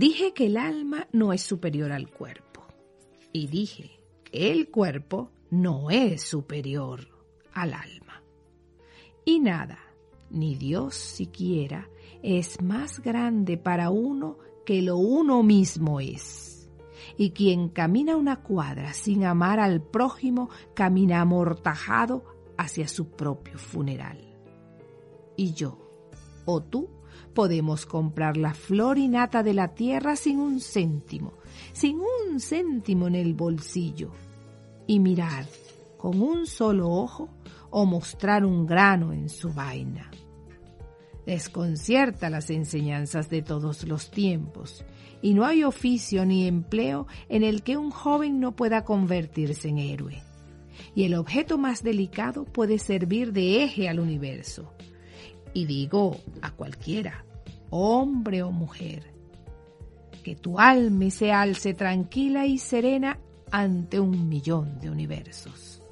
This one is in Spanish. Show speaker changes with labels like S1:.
S1: Dije que el alma no es superior al cuerpo. Y dije que el cuerpo no es superior al alma. Y nada, ni Dios siquiera, es más grande para uno que lo uno mismo es. Y quien camina una cuadra sin amar al prójimo, camina amortajado hacia su propio funeral. Y yo, o tú, podemos comprar la flor y nata de la tierra sin un céntimo, sin un céntimo en el bolsillo, y mirar con un solo ojo o mostrar un grano en su vaina. Desconcierta las enseñanzas de todos los tiempos, y no hay oficio ni empleo en el que un joven no pueda convertirse en héroe. Y el objeto más delicado puede servir de eje al universo y digo a cualquiera, hombre o mujer, que tu alma se alce tranquila y serena ante un millón de universos.